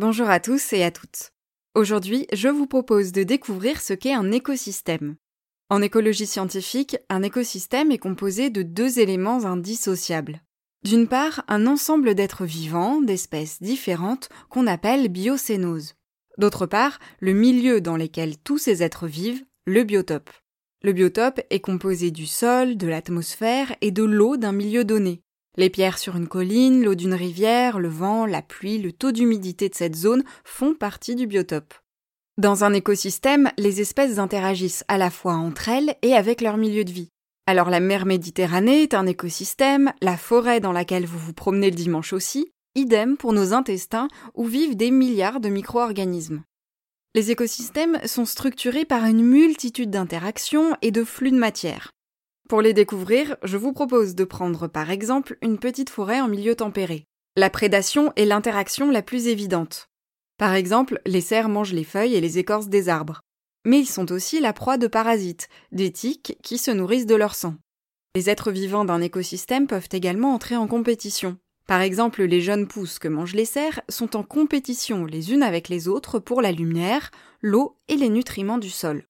Bonjour à tous et à toutes. Aujourd'hui, je vous propose de découvrir ce qu'est un écosystème. En écologie scientifique, un écosystème est composé de deux éléments indissociables. D'une part, un ensemble d'êtres vivants, d'espèces différentes, qu'on appelle biocénose. D'autre part, le milieu dans lequel tous ces êtres vivent, le biotope. Le biotope est composé du sol, de l'atmosphère et de l'eau d'un milieu donné. Les pierres sur une colline, l'eau d'une rivière, le vent, la pluie, le taux d'humidité de cette zone font partie du biotope. Dans un écosystème, les espèces interagissent à la fois entre elles et avec leur milieu de vie. Alors la mer Méditerranée est un écosystème, la forêt dans laquelle vous vous promenez le dimanche aussi, idem pour nos intestins où vivent des milliards de micro-organismes. Les écosystèmes sont structurés par une multitude d'interactions et de flux de matière. Pour les découvrir, je vous propose de prendre par exemple une petite forêt en milieu tempéré. La prédation est l'interaction la plus évidente. Par exemple, les cerfs mangent les feuilles et les écorces des arbres. Mais ils sont aussi la proie de parasites, des tiques qui se nourrissent de leur sang. Les êtres vivants d'un écosystème peuvent également entrer en compétition. Par exemple, les jeunes pousses que mangent les cerfs sont en compétition les unes avec les autres pour la lumière, l'eau et les nutriments du sol.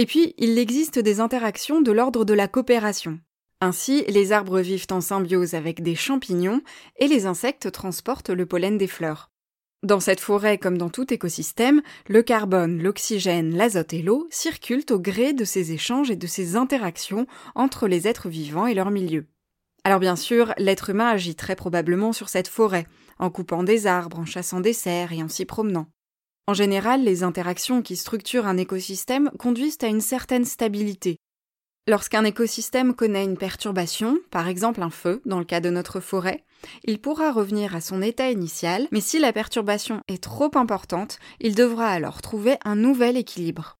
Et puis, il existe des interactions de l'ordre de la coopération. Ainsi, les arbres vivent en symbiose avec des champignons et les insectes transportent le pollen des fleurs. Dans cette forêt comme dans tout écosystème, le carbone, l'oxygène, l'azote et l'eau circulent au gré de ces échanges et de ces interactions entre les êtres vivants et leur milieu. Alors bien sûr, l'être humain agit très probablement sur cette forêt, en coupant des arbres, en chassant des cerfs et en s'y promenant. En général, les interactions qui structurent un écosystème conduisent à une certaine stabilité. Lorsqu'un écosystème connaît une perturbation, par exemple un feu dans le cas de notre forêt, il pourra revenir à son état initial, mais si la perturbation est trop importante, il devra alors trouver un nouvel équilibre.